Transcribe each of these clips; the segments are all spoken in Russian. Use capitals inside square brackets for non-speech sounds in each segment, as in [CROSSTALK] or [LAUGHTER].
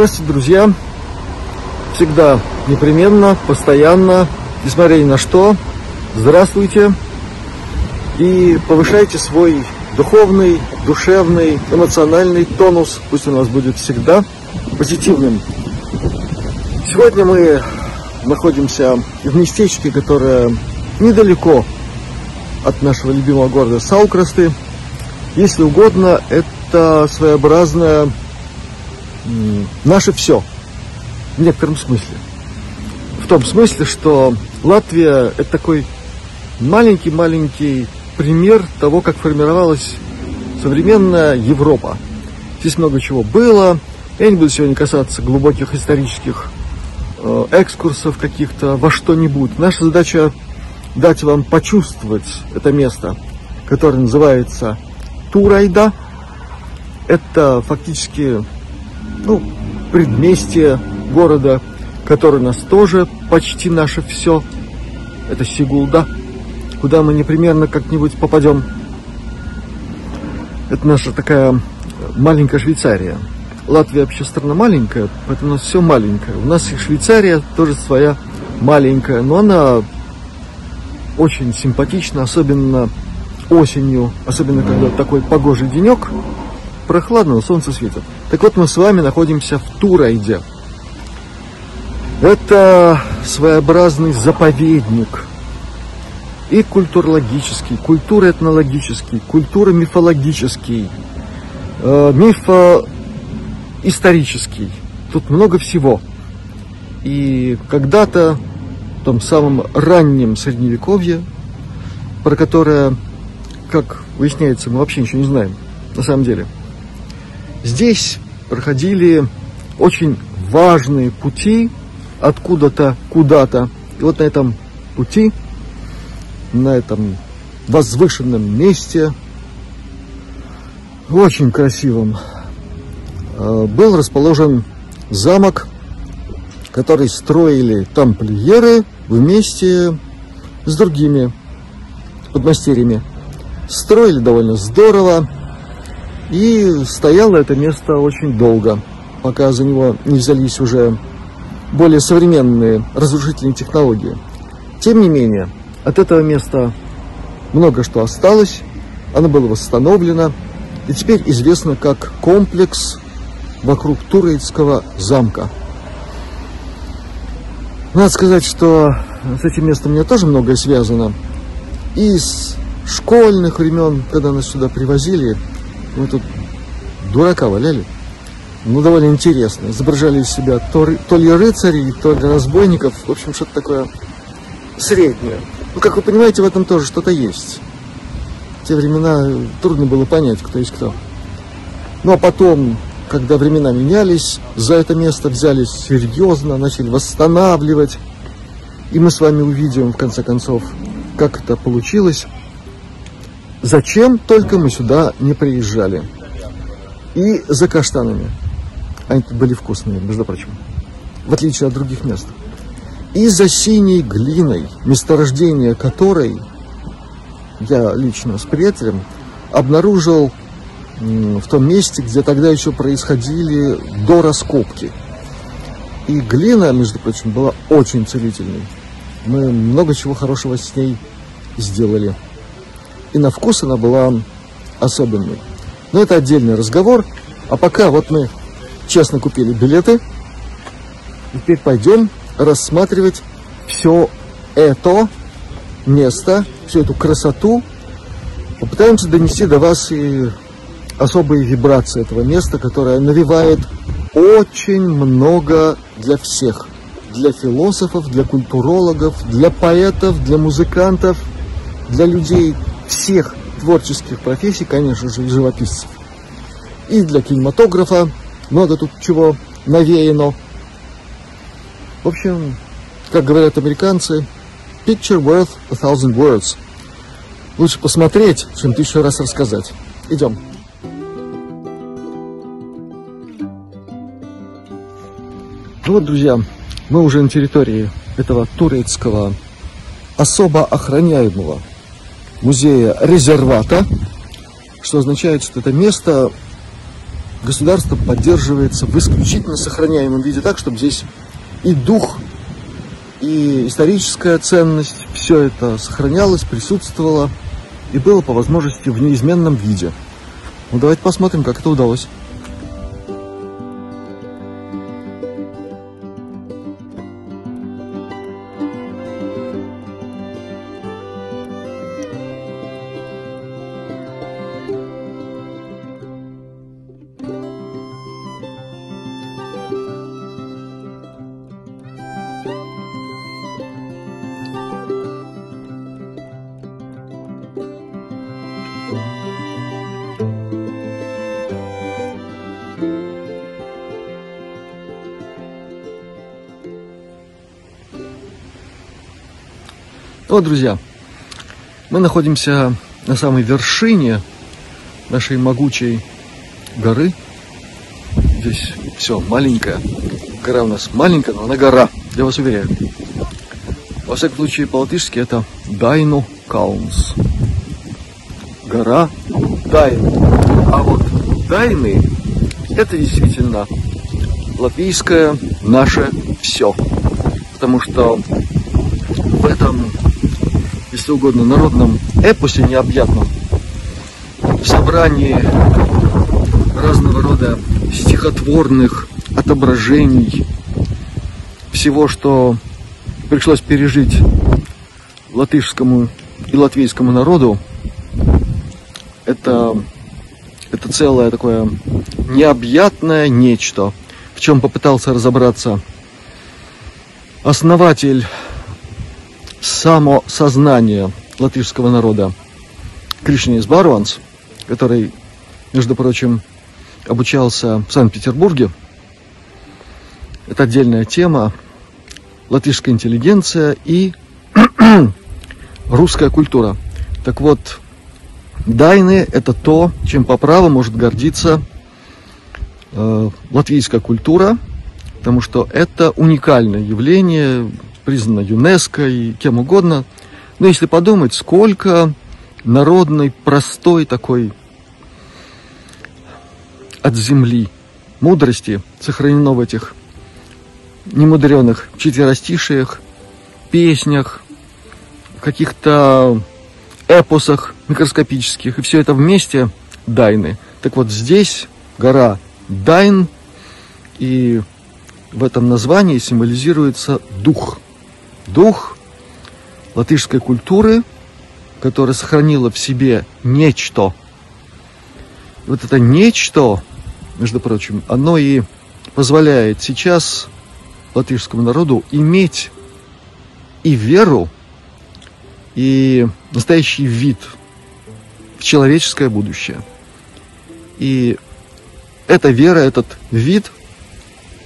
Здравствуйте, друзья! Всегда, непременно, постоянно, несмотря ни на что, здравствуйте и повышайте свой духовный, душевный, эмоциональный тонус. Пусть у нас будет всегда позитивным. Сегодня мы находимся в местечке, которое недалеко от нашего любимого города Саукрасты. Если угодно, это своеобразная наше все. В некотором смысле. В том смысле, что Латвия это такой маленький-маленький пример того, как формировалась современная Европа. Здесь много чего было. Я не буду сегодня касаться глубоких исторических э, экскурсов каких-то во что-нибудь. Наша задача дать вам почувствовать это место, которое называется Турайда. Это фактически ну, предместье города, который нас тоже почти наше все. Это Сигулда, куда мы непременно как-нибудь попадем. Это наша такая маленькая Швейцария. Латвия вообще страна маленькая, поэтому у нас все маленькое. У нас и Швейцария тоже своя маленькая, но она очень симпатична, особенно осенью, особенно когда такой погожий денек, прохладно, солнце светит. Так вот, мы с вами находимся в Турайде. Это своеобразный заповедник. И культурологический, культуроэтнологический, культуро-мифологический, э, мифоисторический. Тут много всего. И когда-то, в том самом раннем средневековье, про которое, как выясняется, мы вообще ничего не знаем, на самом деле – Здесь проходили очень важные пути откуда-то куда-то. И вот на этом пути, на этом возвышенном месте, очень красивом, э, был расположен замок, который строили тамплиеры вместе с другими подмастерьями. Строили довольно здорово, и стояло это место очень долго, пока за него не взялись уже более современные разрушительные технологии. Тем не менее, от этого места много что осталось, оно было восстановлено, и теперь известно как комплекс вокруг Турецкого замка. Надо сказать, что с этим местом мне тоже многое связано. И с школьных времен, когда нас сюда привозили, мы тут дурака валяли. Ну, довольно интересно. Изображали из себя то, то ли рыцарей, то ли разбойников. В общем, что-то такое среднее. Ну, как вы понимаете, в этом тоже что-то есть. В те времена трудно было понять, кто есть кто. Ну, а потом, когда времена менялись, за это место взялись серьезно, начали восстанавливать. И мы с вами увидим, в конце концов, как это получилось. Зачем только мы сюда не приезжали. И за каштанами. Они тут были вкусные, между прочим. В отличие от других мест. И за синей глиной, месторождение которой я лично с приятелем обнаружил в том месте, где тогда еще происходили до раскопки. И глина, между прочим, была очень целительной. Мы много чего хорошего с ней сделали. И на вкус она была особенной. Но это отдельный разговор. А пока вот мы честно купили билеты. Теперь пойдем рассматривать все это место, всю эту красоту. Попытаемся донести до вас и особые вибрации этого места, которое навевает очень много для всех. Для философов, для культурологов, для поэтов, для музыкантов, для людей всех творческих профессий, конечно же, и живописцев. И для кинематографа много тут чего навеяно. В общем, как говорят американцы, picture worth a thousand words. Лучше посмотреть, чем тысячу раз рассказать. Идем. Ну вот, друзья, мы уже на территории этого турецкого особо охраняемого музея резервата, что означает, что это место государство поддерживается в исключительно сохраняемом виде так, чтобы здесь и дух, и историческая ценность, все это сохранялось, присутствовало и было по возможности в неизменном виде. Ну давайте посмотрим, как это удалось. Вот, друзья, мы находимся на самой вершине нашей могучей горы. Здесь все маленькое. Гора у нас маленькая, но она гора, я вас уверяю. Во всяком случае, по-латышски это Дайну Каунс. Гора Дайну. А вот Дайны это действительно латвийское наше все. Потому что в этом если угодно, народном эпосе необъятном, в собрании разного рода стихотворных отображений всего, что пришлось пережить латышскому и латвийскому народу, это, это целое такое необъятное нечто, в чем попытался разобраться основатель самосознание латышского народа Кришнис Барванс, который, между прочим, обучался в Санкт-Петербурге. Это отдельная тема. Латышская интеллигенция и [CLEARS THROAT] русская культура. Так вот, Дайны – это то, чем по праву может гордиться э, латвийская культура, потому что это уникальное явление, признана ЮНЕСКО и кем угодно. Но если подумать, сколько народной, простой такой от земли мудрости сохранено в этих немудреных четверостишиях, песнях, каких-то эпосах микроскопических, и все это вместе Дайны. Так вот здесь гора Дайн, и в этом названии символизируется дух – дух латышской культуры, которая сохранила в себе нечто. Вот это нечто, между прочим, оно и позволяет сейчас латышскому народу иметь и веру, и настоящий вид в человеческое будущее. И эта вера, этот вид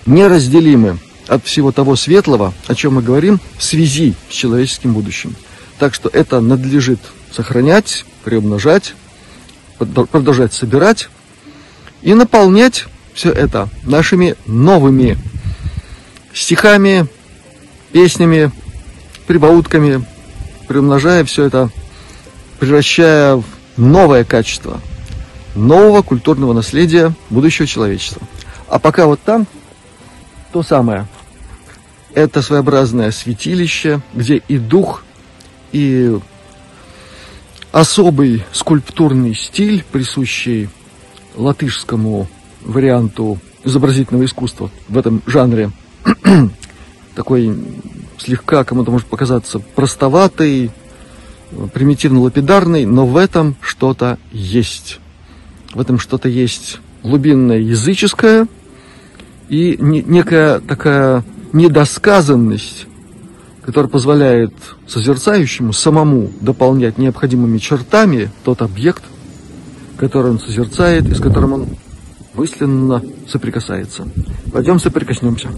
неразделимы от всего того светлого, о чем мы говорим, в связи с человеческим будущим. Так что это надлежит сохранять, приумножать, продолжать собирать и наполнять все это нашими новыми стихами, песнями, прибаутками, приумножая все это, превращая в новое качество нового культурного наследия будущего человечества. А пока вот там то самое. Это своеобразное святилище, где и дух, и особый скульптурный стиль, присущий латышскому варианту изобразительного искусства в этом жанре, [CLEARS THROAT] такой слегка кому-то может показаться простоватый, примитивно-лапидарный, но в этом что-то есть. В этом что-то есть глубинное языческое – и некая такая недосказанность, которая позволяет созерцающему самому дополнять необходимыми чертами тот объект, который он созерцает и с которым он мысленно соприкасается. Пойдем соприкоснемся.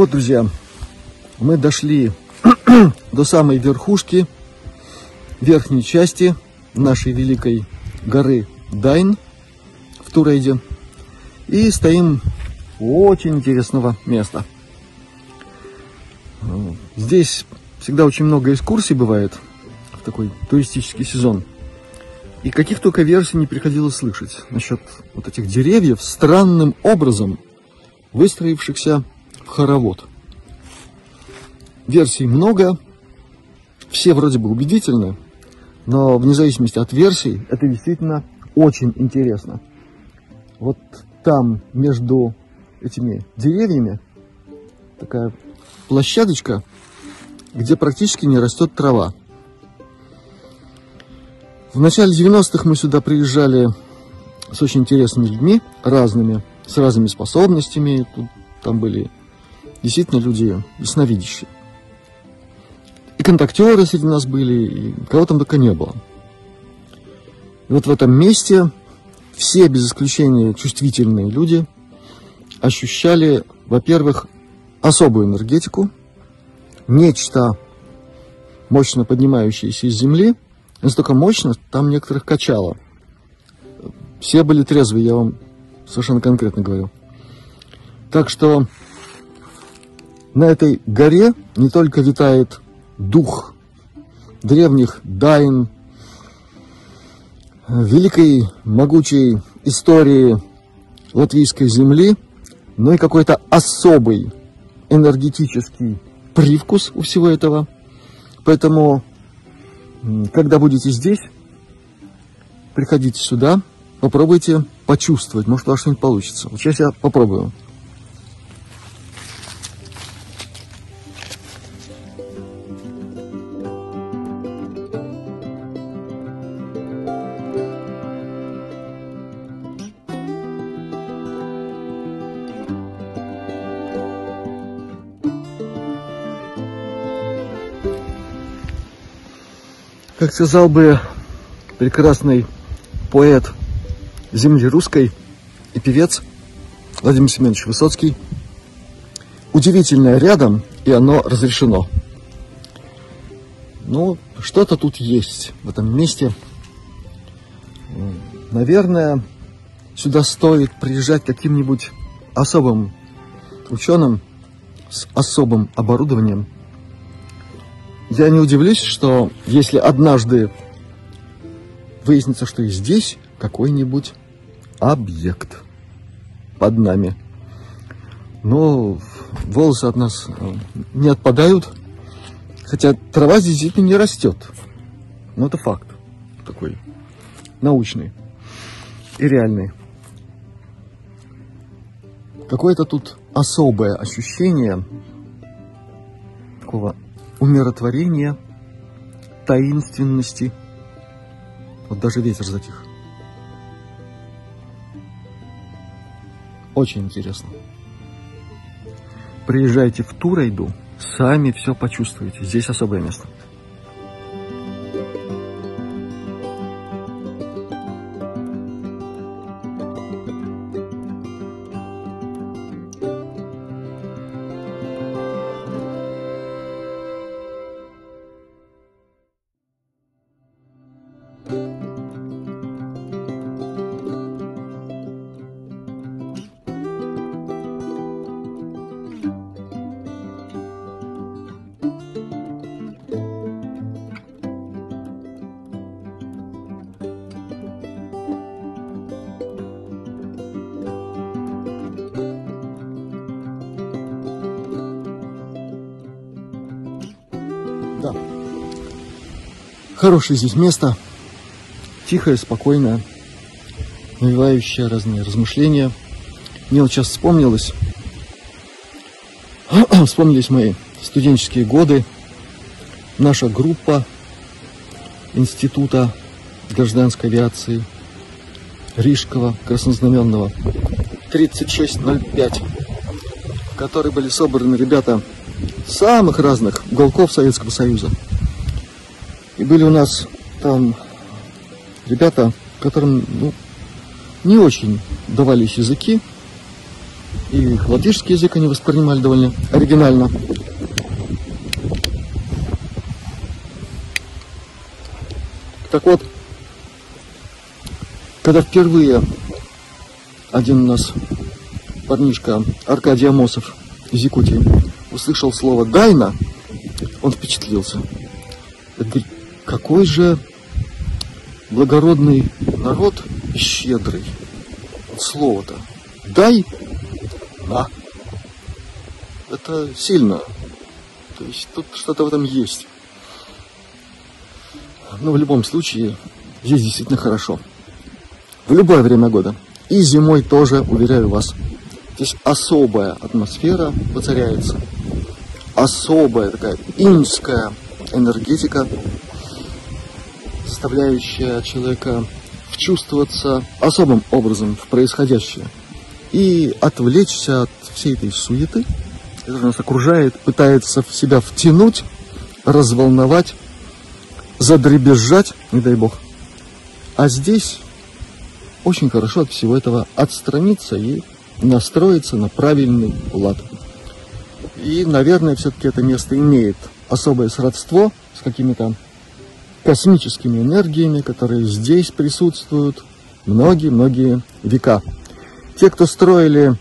Вот, друзья, мы дошли [CLEARS THROAT] до самой верхушки верхней части нашей великой горы Дайн в Турейде. И стоим у очень интересного места. Здесь всегда очень много экскурсий бывает в такой туристический сезон. И каких только версий не приходилось слышать насчет вот этих деревьев, странным образом выстроившихся хоровод. Версий много, все вроде бы убедительны, но вне зависимости от версий, это действительно очень интересно. Вот там между этими деревьями такая площадочка, где практически не растет трава. В начале 90-х мы сюда приезжали с очень интересными людьми, разными, с разными способностями. Тут, там были действительно люди ясновидящие. И контактеры среди нас были, и кого там только не было. И вот в этом месте все, без исключения чувствительные люди, ощущали, во-первых, особую энергетику, нечто мощно поднимающееся из земли, настолько мощно, там некоторых качало. Все были трезвые, я вам совершенно конкретно говорю. Так что на этой горе не только витает дух древних дайн, великой могучей истории латвийской земли, но и какой-то особый энергетический привкус у всего этого. Поэтому, когда будете здесь, приходите сюда, попробуйте почувствовать, может у вас что-нибудь получится. Вот сейчас я попробую. Как сказал бы прекрасный поэт земли русской и певец Владимир Семенович Высоцкий, удивительное рядом, и оно разрешено. Ну, что-то тут есть в этом месте. Наверное, сюда стоит приезжать каким-нибудь особым ученым с особым оборудованием, я не удивлюсь, что если однажды выяснится, что и здесь какой-нибудь объект под нами. Но волосы от нас э, не отпадают, хотя трава здесь действительно не растет. Но это факт такой научный и реальный. Какое-то тут особое ощущение такого умиротворения, таинственности. Вот даже ветер затих. Очень интересно. Приезжайте в Турайду, сами все почувствуете. Здесь особое место. Хорошее здесь место. Тихое, спокойное, навевающее разные размышления. Мне вот сейчас вспомнилось, [CLEARS THROAT] вспомнились мои студенческие годы. Наша группа Института гражданской авиации Рижского краснознаменного 3605, в которой были собраны ребята самых разных уголков Советского Союза. И были у нас там ребята, которым ну, не очень давались языки, И латышский язык они воспринимали довольно оригинально. Так вот, когда впервые один у нас парнишка Аркадий Амосов из Якутии услышал слово «дайна», он впечатлился. Это говорит, какой же благородный народ щедрый. Слово-то. Дай, на. Это сильно. То есть тут что-то в этом есть. Но в любом случае, здесь действительно хорошо. В любое время года. И зимой тоже, уверяю вас. Здесь особая атмосфера воцаряется. Особая такая инская энергетика, заставляющая человека вчувствоваться особым образом в происходящее и отвлечься от всей этой суеты, которая нас окружает, пытается в себя втянуть, разволновать, задребезжать, не дай бог. А здесь очень хорошо от всего этого отстраниться и настроиться на правильный лад. И, наверное, все-таки это место имеет особое сродство с какими-то космическими энергиями, которые здесь присутствуют многие-многие века. Те, кто строили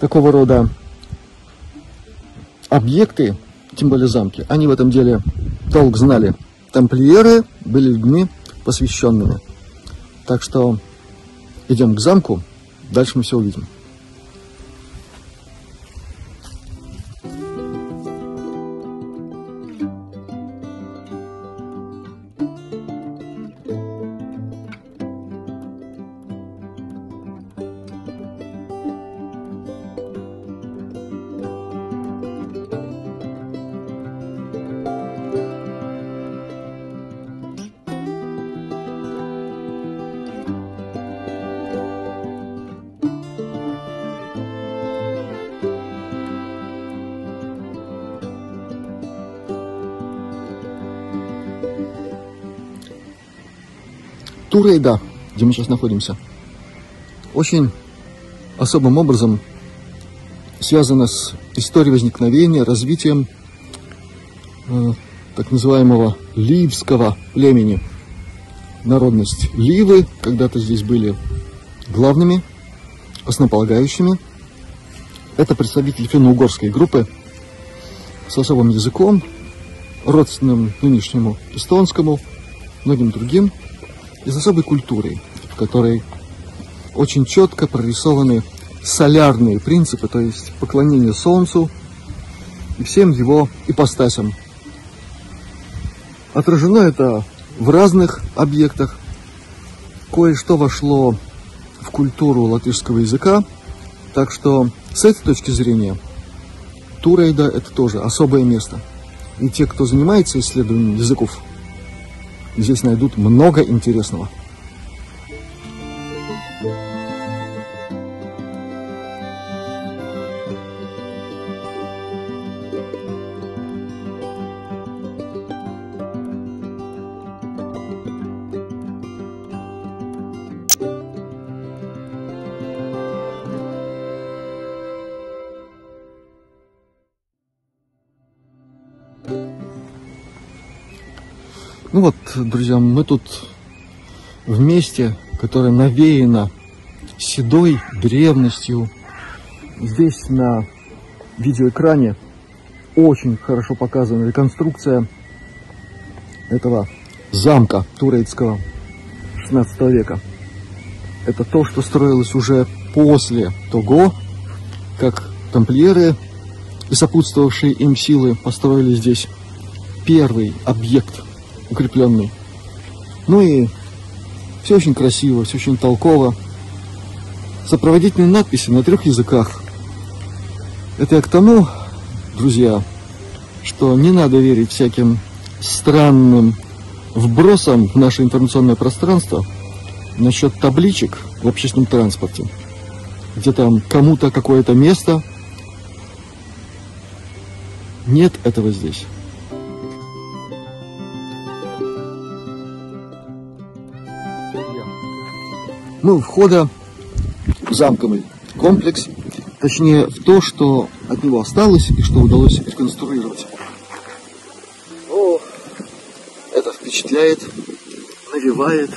такого рода объекты, тем более замки, они в этом деле толк знали. Тамплиеры были людьми посвященными. Так что идем к замку, дальше мы все увидим. Турейда, где мы сейчас находимся, очень особым образом связана с историей возникновения, развитием э, так называемого ливского племени. Народность Ливы когда-то здесь были главными, основополагающими. Это представители финно-угорской группы с особым языком, родственным нынешнему эстонскому, многим другим – и с особой культурой, в которой очень четко прорисованы солярные принципы, то есть поклонение Солнцу и всем его ипостасям. Отражено это в разных объектах. Кое-что вошло в культуру латышского языка, так что с этой точки зрения Турейда это тоже особое место. И те, кто занимается исследованием языков, здесь найдут много интересного. Друзья, мы тут в месте, которое навеяно седой древностью. Здесь на видеоэкране очень хорошо показана реконструкция этого замка турецкого 16 века. Это то, что строилось уже после того, как тамплиеры и сопутствовавшие им силы построили здесь первый объект укрепленный. Ну и все очень красиво, все очень толково. Сопроводительные надписи на трех языках. Это я к тому, друзья, что не надо верить всяким странным вбросам в наше информационное пространство насчет табличек в общественном транспорте, где там кому-то какое-то место. Нет этого здесь. Мы входа в замковый комплекс Точнее, в то, что от него осталось и что удалось реконструировать. О, это впечатляет, навевает,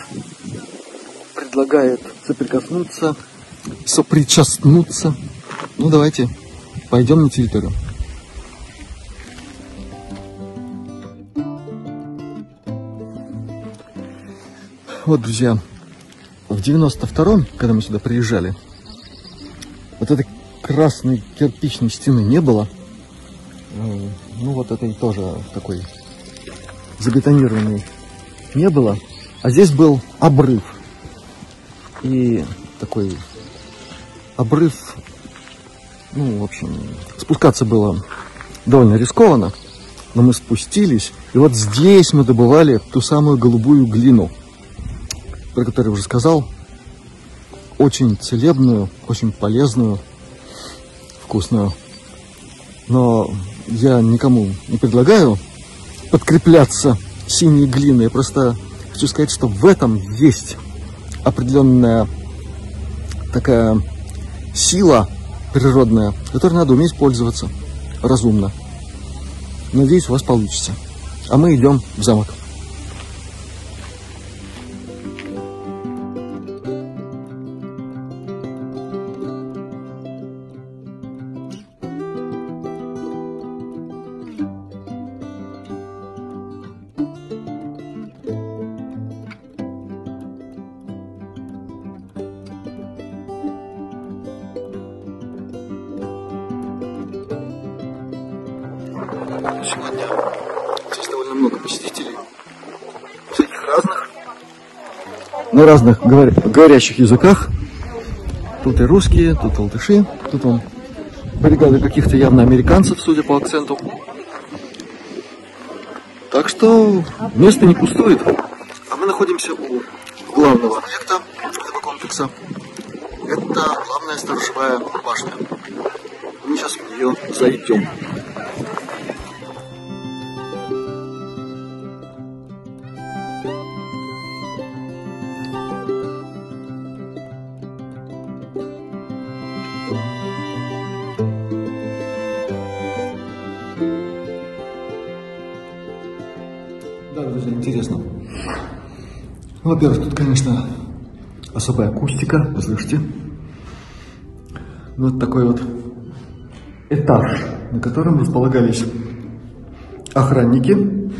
предлагает соприкоснуться, сопричастнуться. Ну, давайте пойдем на территорию. Вот, друзья, 92-м, когда мы сюда приезжали, вот этой красной кирпичной стены не было. Э, ну, вот этой тоже такой забетонированной не было. А здесь был обрыв. И такой обрыв, ну, в общем, спускаться было довольно рискованно, но мы спустились, и вот здесь мы добывали ту самую голубую глину, про которую я уже сказал, очень целебную, очень полезную, вкусную. Но я никому не предлагаю подкрепляться синей глиной. Я просто хочу сказать, что в этом есть определенная такая сила природная, которой надо уметь пользоваться разумно. Надеюсь, у вас получится. А мы идем в замок. Разных говорящих языках. Тут и русские, тут латыши, тут он бригады каких-то явно американцев, судя по акценту. Так что место не пустует. А мы находимся у главного объекта этого комплекса. Это главная сторожевая башня. Мы сейчас в нее зайдем. Интересно. Ну, во-первых, тут, конечно, особая акустика, вы слышите? Вот такой вот этаж, на котором располагались охранники,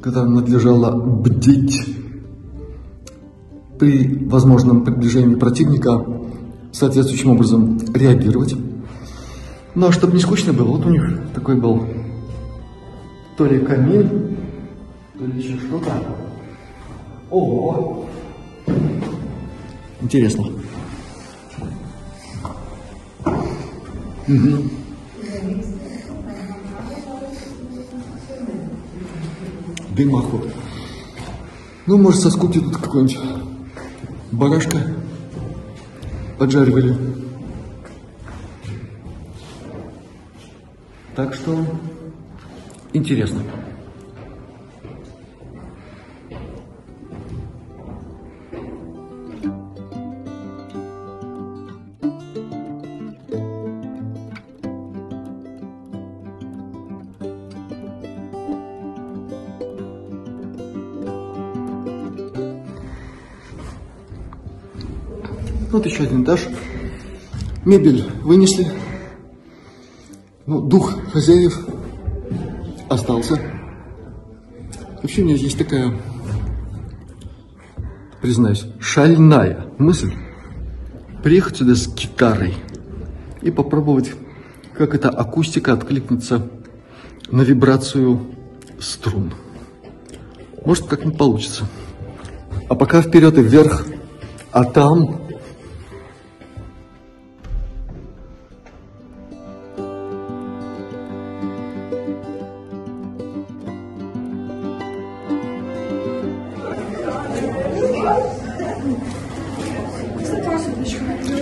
которым надлежало бдить при возможном приближении противника, соответствующим образом реагировать. Ну а чтобы не скучно было, вот у них такой был то ли камин, еще что-то. Ого! Интересно. Угу. Дымоход. Ну, может, со скуки тут какой-нибудь барашка поджаривали. Так что интересно. Вот еще один этаж. Мебель вынесли. Ну, дух хозяев остался. Вообще у меня есть такая, признаюсь, шальная мысль приехать сюда с гитарой и попробовать, как эта акустика откликнется на вибрацию струн. Может, как-нибудь получится. А пока вперед и вверх, а там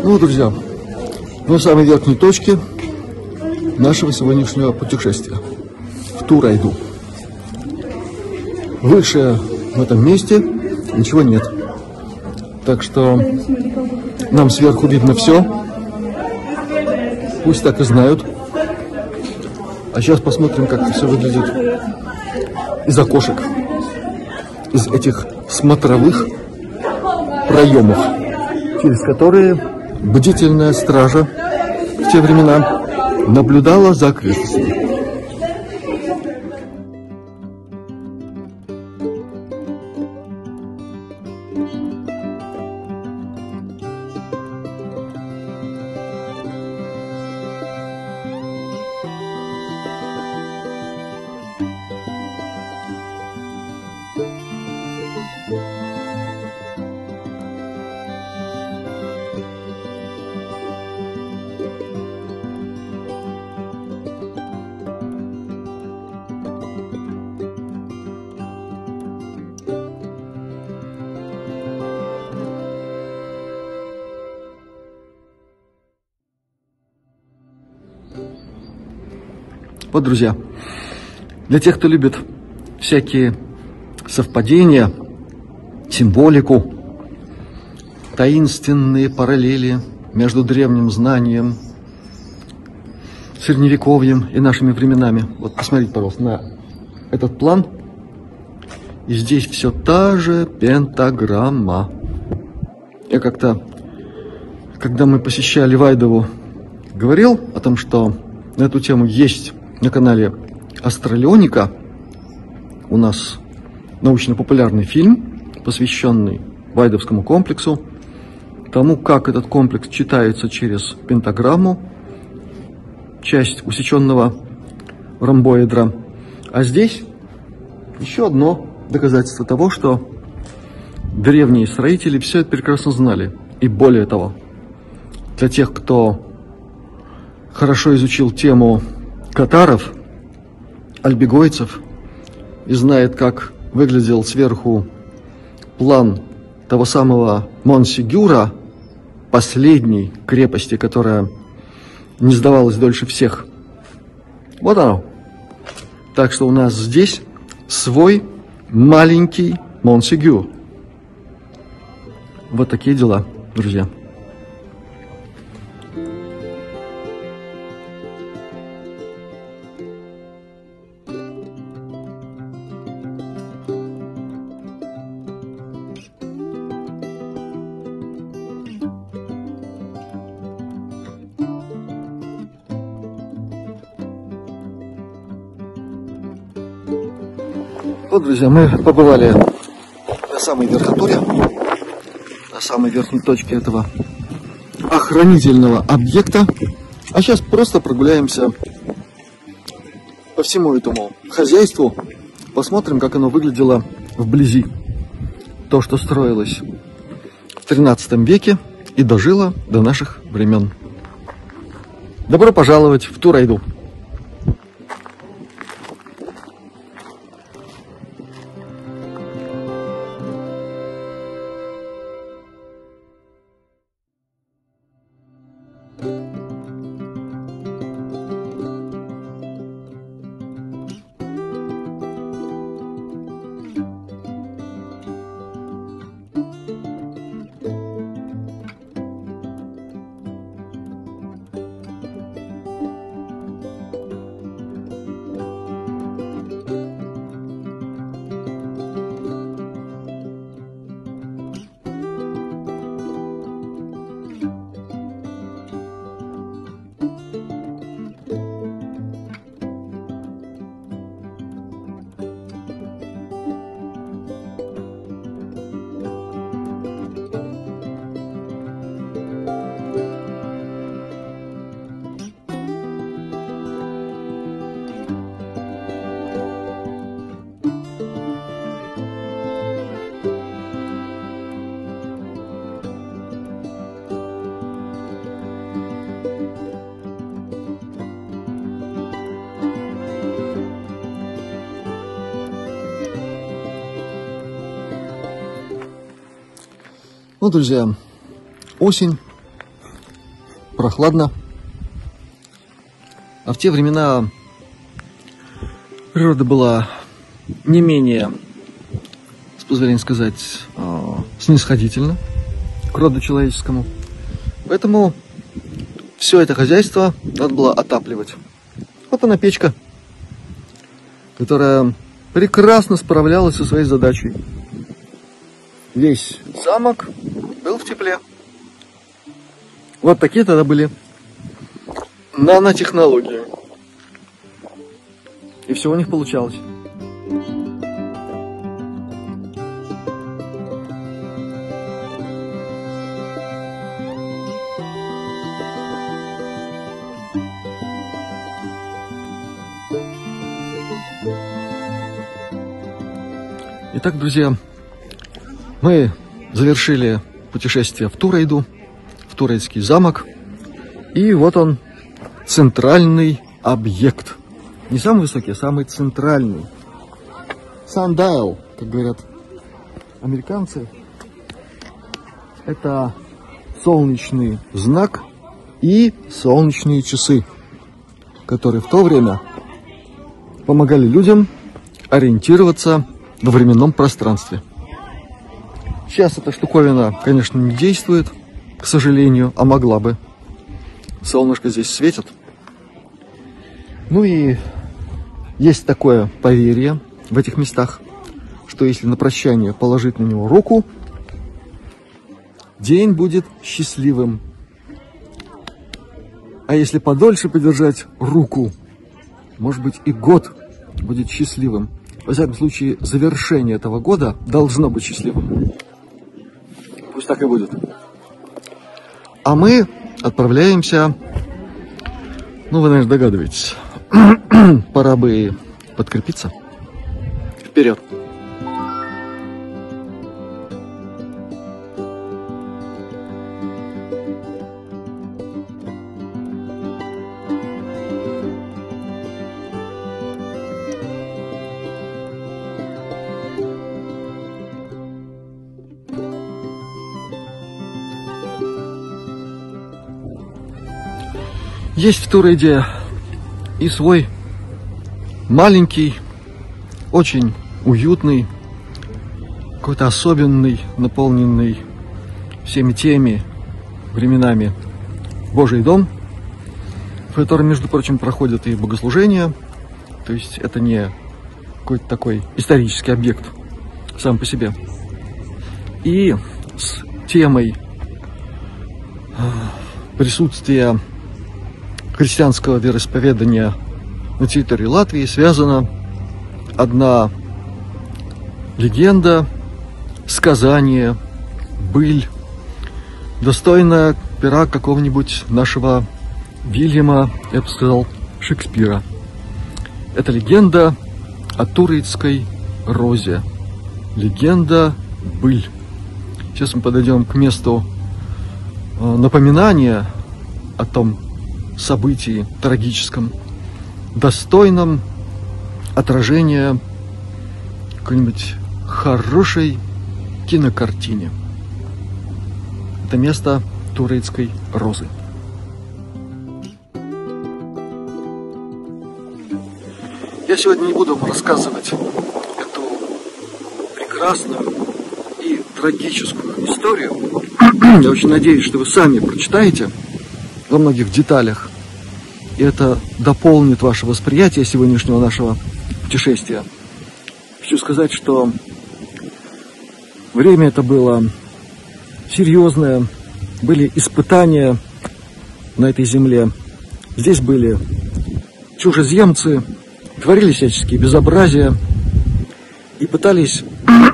Ну, друзья, на самой верхней точке нашего сегодняшнего путешествия. В Турайду. Выше в этом месте ничего нет. Так что нам сверху видно все. Пусть так и знают. А сейчас посмотрим, как это все выглядит из окошек. Из этих смотровых проемов, через которые бдительная стража в те времена наблюдала за окрестностями. Вот, друзья, для тех, кто любит всякие совпадения, символику, таинственные параллели между древним знанием, средневековьем и нашими временами. Вот посмотрите, пожалуйста, на этот план. И здесь все та же пентаграмма. Я как-то, когда мы посещали Вайдову, говорил о том, что на эту тему есть на канале Астралионика у нас научно-популярный фильм, посвященный Вайдовскому комплексу, тому, как этот комплекс читается через пентаграмму, часть усеченного ромбоидра. А здесь еще одно доказательство того, что древние строители все это прекрасно знали. И более того, для тех, кто хорошо изучил тему катаров, альбегойцев и знает, как выглядел сверху план того самого Монсигюра, последней крепости, которая не сдавалась дольше всех. Вот оно. Так что у нас здесь свой маленький Монсигюр. Вот такие дела, друзья. Вот, друзья, мы побывали на самой верхотуре, на самой верхней точке этого охранительного объекта. А сейчас просто прогуляемся по всему этому хозяйству, посмотрим, как оно выглядело вблизи. То, что строилось в 13 веке и дожило до наших времен. Добро пожаловать в Турайду! Ну, друзья, осень, прохладно. А в те времена природа была не менее, с позволения сказать, а, снисходительна к роду человеческому. Поэтому все это хозяйство надо было отапливать. Вот она печка, которая прекрасно справлялась со своей задачей. Весь замок в тепле. Вот такие тогда были нанотехнологии. И все у них получалось. Итак, друзья, мы завершили путешествие в Турейду, в Турейский замок. И вот он, центральный объект. Не самый высокий, а самый центральный. Sundial, как говорят американцы. Это солнечный знак и солнечные часы, которые в то время помогали людям ориентироваться во временном пространстве. Сейчас эта штуковина, конечно, не действует, к сожалению, а могла бы. Солнышко здесь светит. Ну и есть такое поверье в этих местах, что если на прощание положить на него руку, день будет счастливым. А если подольше подержать руку, может быть и год будет счастливым. Во всяком случае, завершение этого года должно быть счастливым. Так и будет. А мы отправляемся, ну, вы, наверное, догадываетесь, [CLEARS THROAT] пора бы подкрепиться. Вперед! Есть в Турейде и свой маленький, очень уютный, какой-то особенный, наполненный всеми теми временами Божий дом, в котором, между прочим, проходят и богослужения. То есть это не какой-то такой исторический объект сам по себе. И с темой присутствия христианского вероисповедания на территории Латвии связана одна легенда, сказание, быль, достойная пера какого-нибудь нашего Вильяма, я бы сказал, Шекспира. Это легенда о Турецкой розе. Легенда быль. Сейчас мы подойдем к месту э, напоминания о том, событии трагическом, достойном отражения какой-нибудь хорошей кинокартине. Это место турецкой розы. Я сегодня не буду вам рассказывать эту прекрасную и трагическую историю. Я очень надеюсь, что вы сами прочитаете во многих деталях. И это дополнит ваше восприятие сегодняшнего нашего путешествия. Хочу сказать, что время это было серьезное, были испытания на этой земле. Здесь были чужеземцы, творили всяческие безобразия и пытались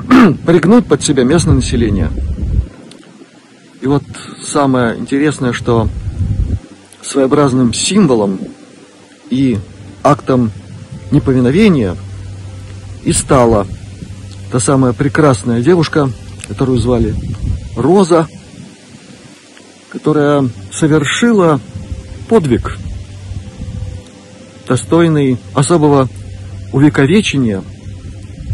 [CLEARS THROAT] пригнуть под себя местное население. И вот самое интересное, что своеобразным символом и актом неповиновения и стала та самая прекрасная девушка, которую звали Роза, которая совершила подвиг, достойный особого увековечения,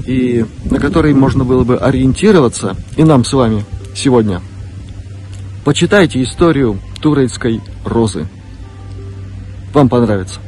и на который можно было бы ориентироваться и нам с вами сегодня. Почитайте историю турецкой розы вам понравится.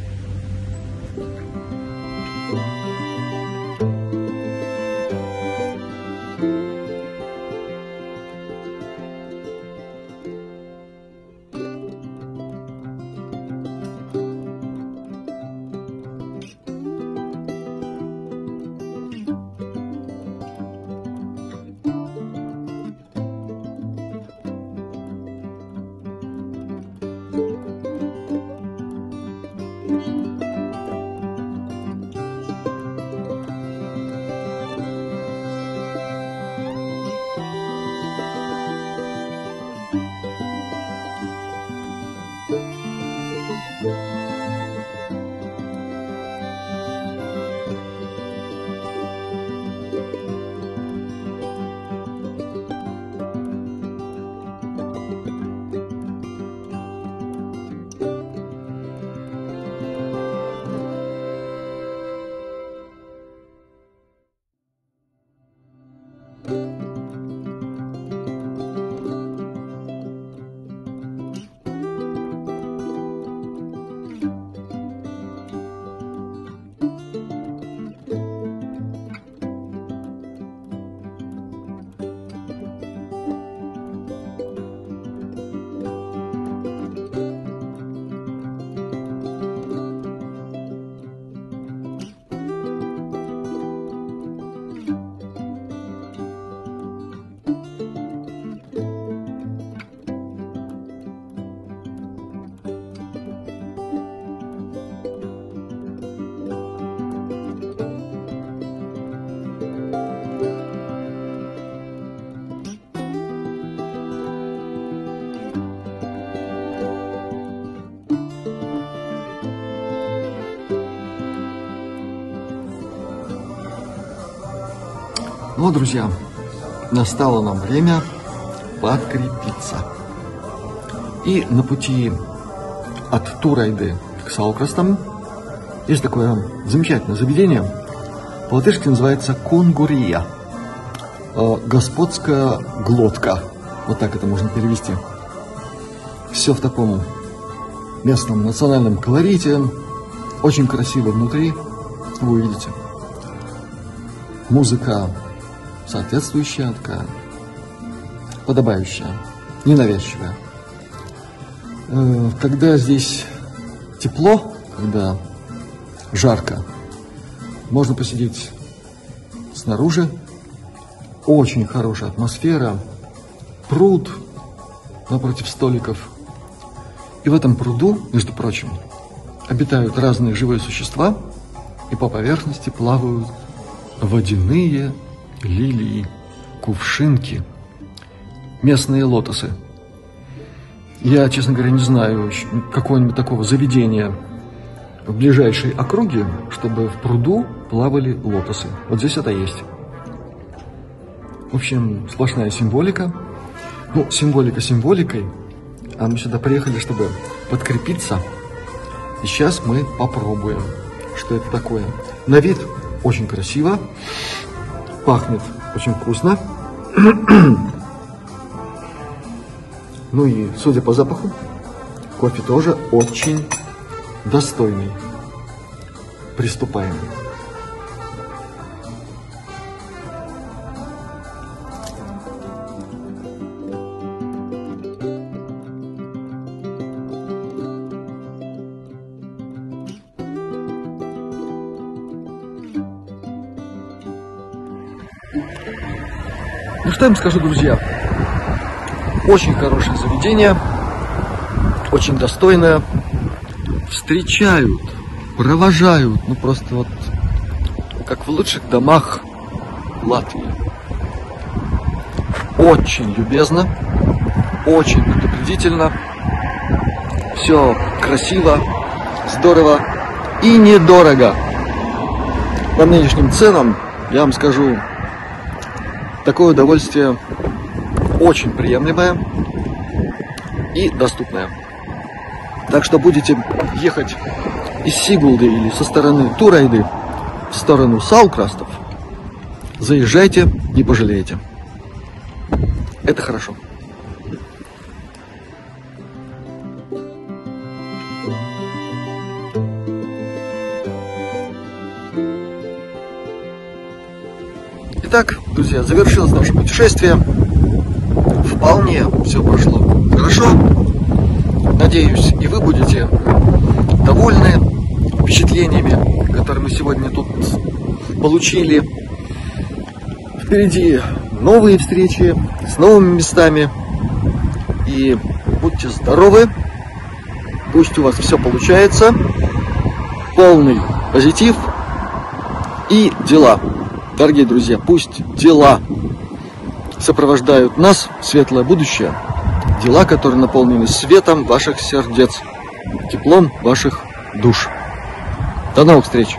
Ну, друзья, настало нам время подкрепиться. И на пути от Турайды к Саукрастам есть такое замечательное заведение. По-латышски называется Конгурия. Э, Господская глотка. Вот так это можно перевести. Все в таком местном национальном колорите. Очень красиво внутри. Вы увидите. Музыка соответствующая, такая подобающая, ненавязчивая. Э, когда здесь тепло, когда жарко, можно посидеть снаружи. Очень хорошая атмосфера, пруд напротив столиков. И в этом пруду, между прочим, обитают разные живые существа, и по поверхности плавают водяные лилии, кувшинки, местные лотосы. Я, честно говоря, не знаю какого-нибудь такого заведения в ближайшей округе, чтобы в пруду плавали лотосы. Вот здесь это есть. В общем, сплошная символика. Ну, символика символикой, а мы сюда приехали, чтобы подкрепиться. И сейчас мы попробуем, что это такое. На вид очень красиво. Пахнет очень вкусно. [CLEARS THROAT] Ну и, судя по запаху, кофе тоже очень достойный. Приступаем. Что я им скажу, друзья? Очень хорошее заведение, очень достойное. Встречают, провожают, ну просто вот как в лучших домах Латвии. Очень любезно, очень предупредительно. Все красиво, здорово и недорого. По нынешним ценам, я вам скажу, Такое удовольствие очень приемлемое и доступное. Так что будете ехать из Сигулды или со стороны Турайды в сторону Саукрастов, заезжайте, не пожалеете. Это хорошо. Итак, друзья, завершилось наше путешествие. Вполне все прошло хорошо. Надеюсь, и вы будете довольны впечатлениями, которые мы сегодня тут получили. Впереди новые встречи с новыми местами. И будьте здоровы. Пусть у вас все получается. Полный позитив и дела. Дорогие друзья, пусть дела сопровождают нас светлое будущее, дела, которые наполнены светом ваших сердец, теплом ваших душ. До новых встреч!